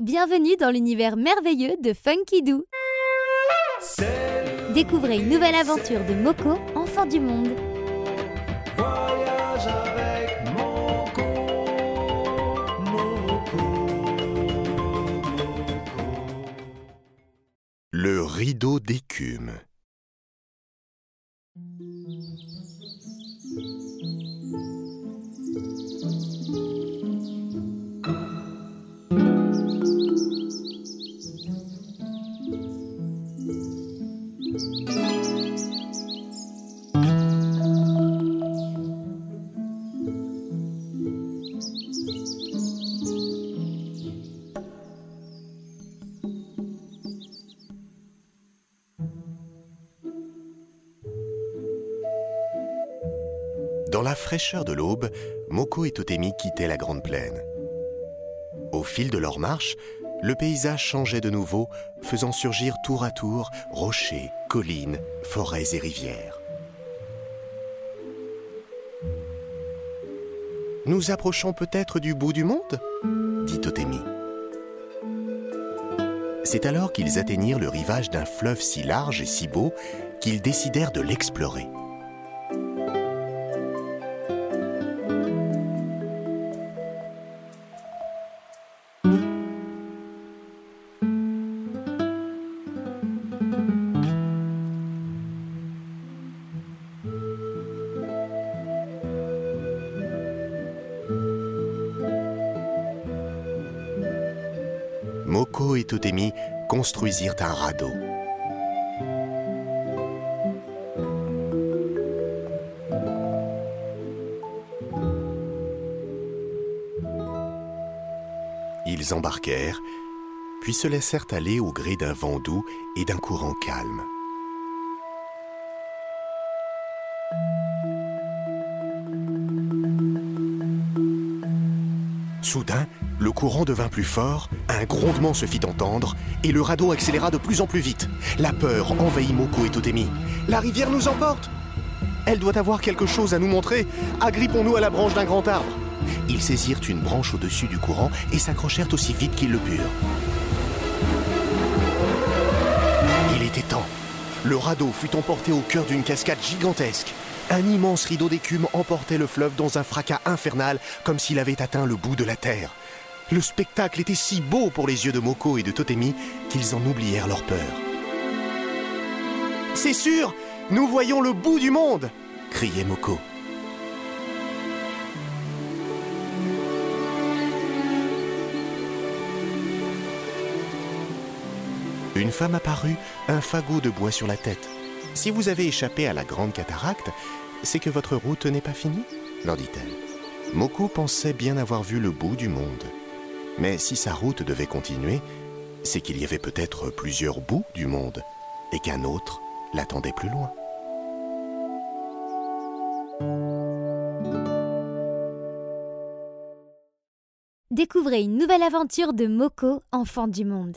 Bienvenue dans l'univers merveilleux de Funky Doo. Découvrez une nouvelle aventure de Moko, enfant du monde. Voyage avec Moko, Moko, Moko. Le rideau d'écume. Dans la fraîcheur de l'aube, Moko et Totemi quittaient la grande plaine. Au fil de leur marche, le paysage changeait de nouveau, faisant surgir tour à tour rochers, collines, forêts et rivières. Nous approchons peut-être du bout du monde? dit Totemi. C'est alors qu'ils atteignirent le rivage d'un fleuve si large et si beau qu'ils décidèrent de l'explorer. Moko et Totemi construisirent un radeau. Ils embarquèrent, puis se laissèrent aller au gré d'un vent doux et d'un courant calme. Soudain, le courant devint plus fort, un grondement se fit entendre, et le radeau accéléra de plus en plus vite. La peur envahit Moko et Totemi. La rivière nous emporte Elle doit avoir quelque chose à nous montrer. Agrippons-nous à la branche d'un grand arbre. Ils saisirent une branche au-dessus du courant et s'accrochèrent aussi vite qu'ils le purent. Il était temps. Le radeau fut emporté au cœur d'une cascade gigantesque. Un immense rideau d'écume emportait le fleuve dans un fracas infernal, comme s'il avait atteint le bout de la terre. Le spectacle était si beau pour les yeux de Moko et de Totemi qu'ils en oublièrent leur peur. C'est sûr, nous voyons le bout du monde criait Moko. Une femme apparut, un fagot de bois sur la tête. Si vous avez échappé à la grande cataracte, c'est que votre route n'est pas finie leur dit-elle. Moko pensait bien avoir vu le bout du monde. Mais si sa route devait continuer, c'est qu'il y avait peut-être plusieurs bouts du monde et qu'un autre l'attendait plus loin. Découvrez une nouvelle aventure de Moko, enfant du monde.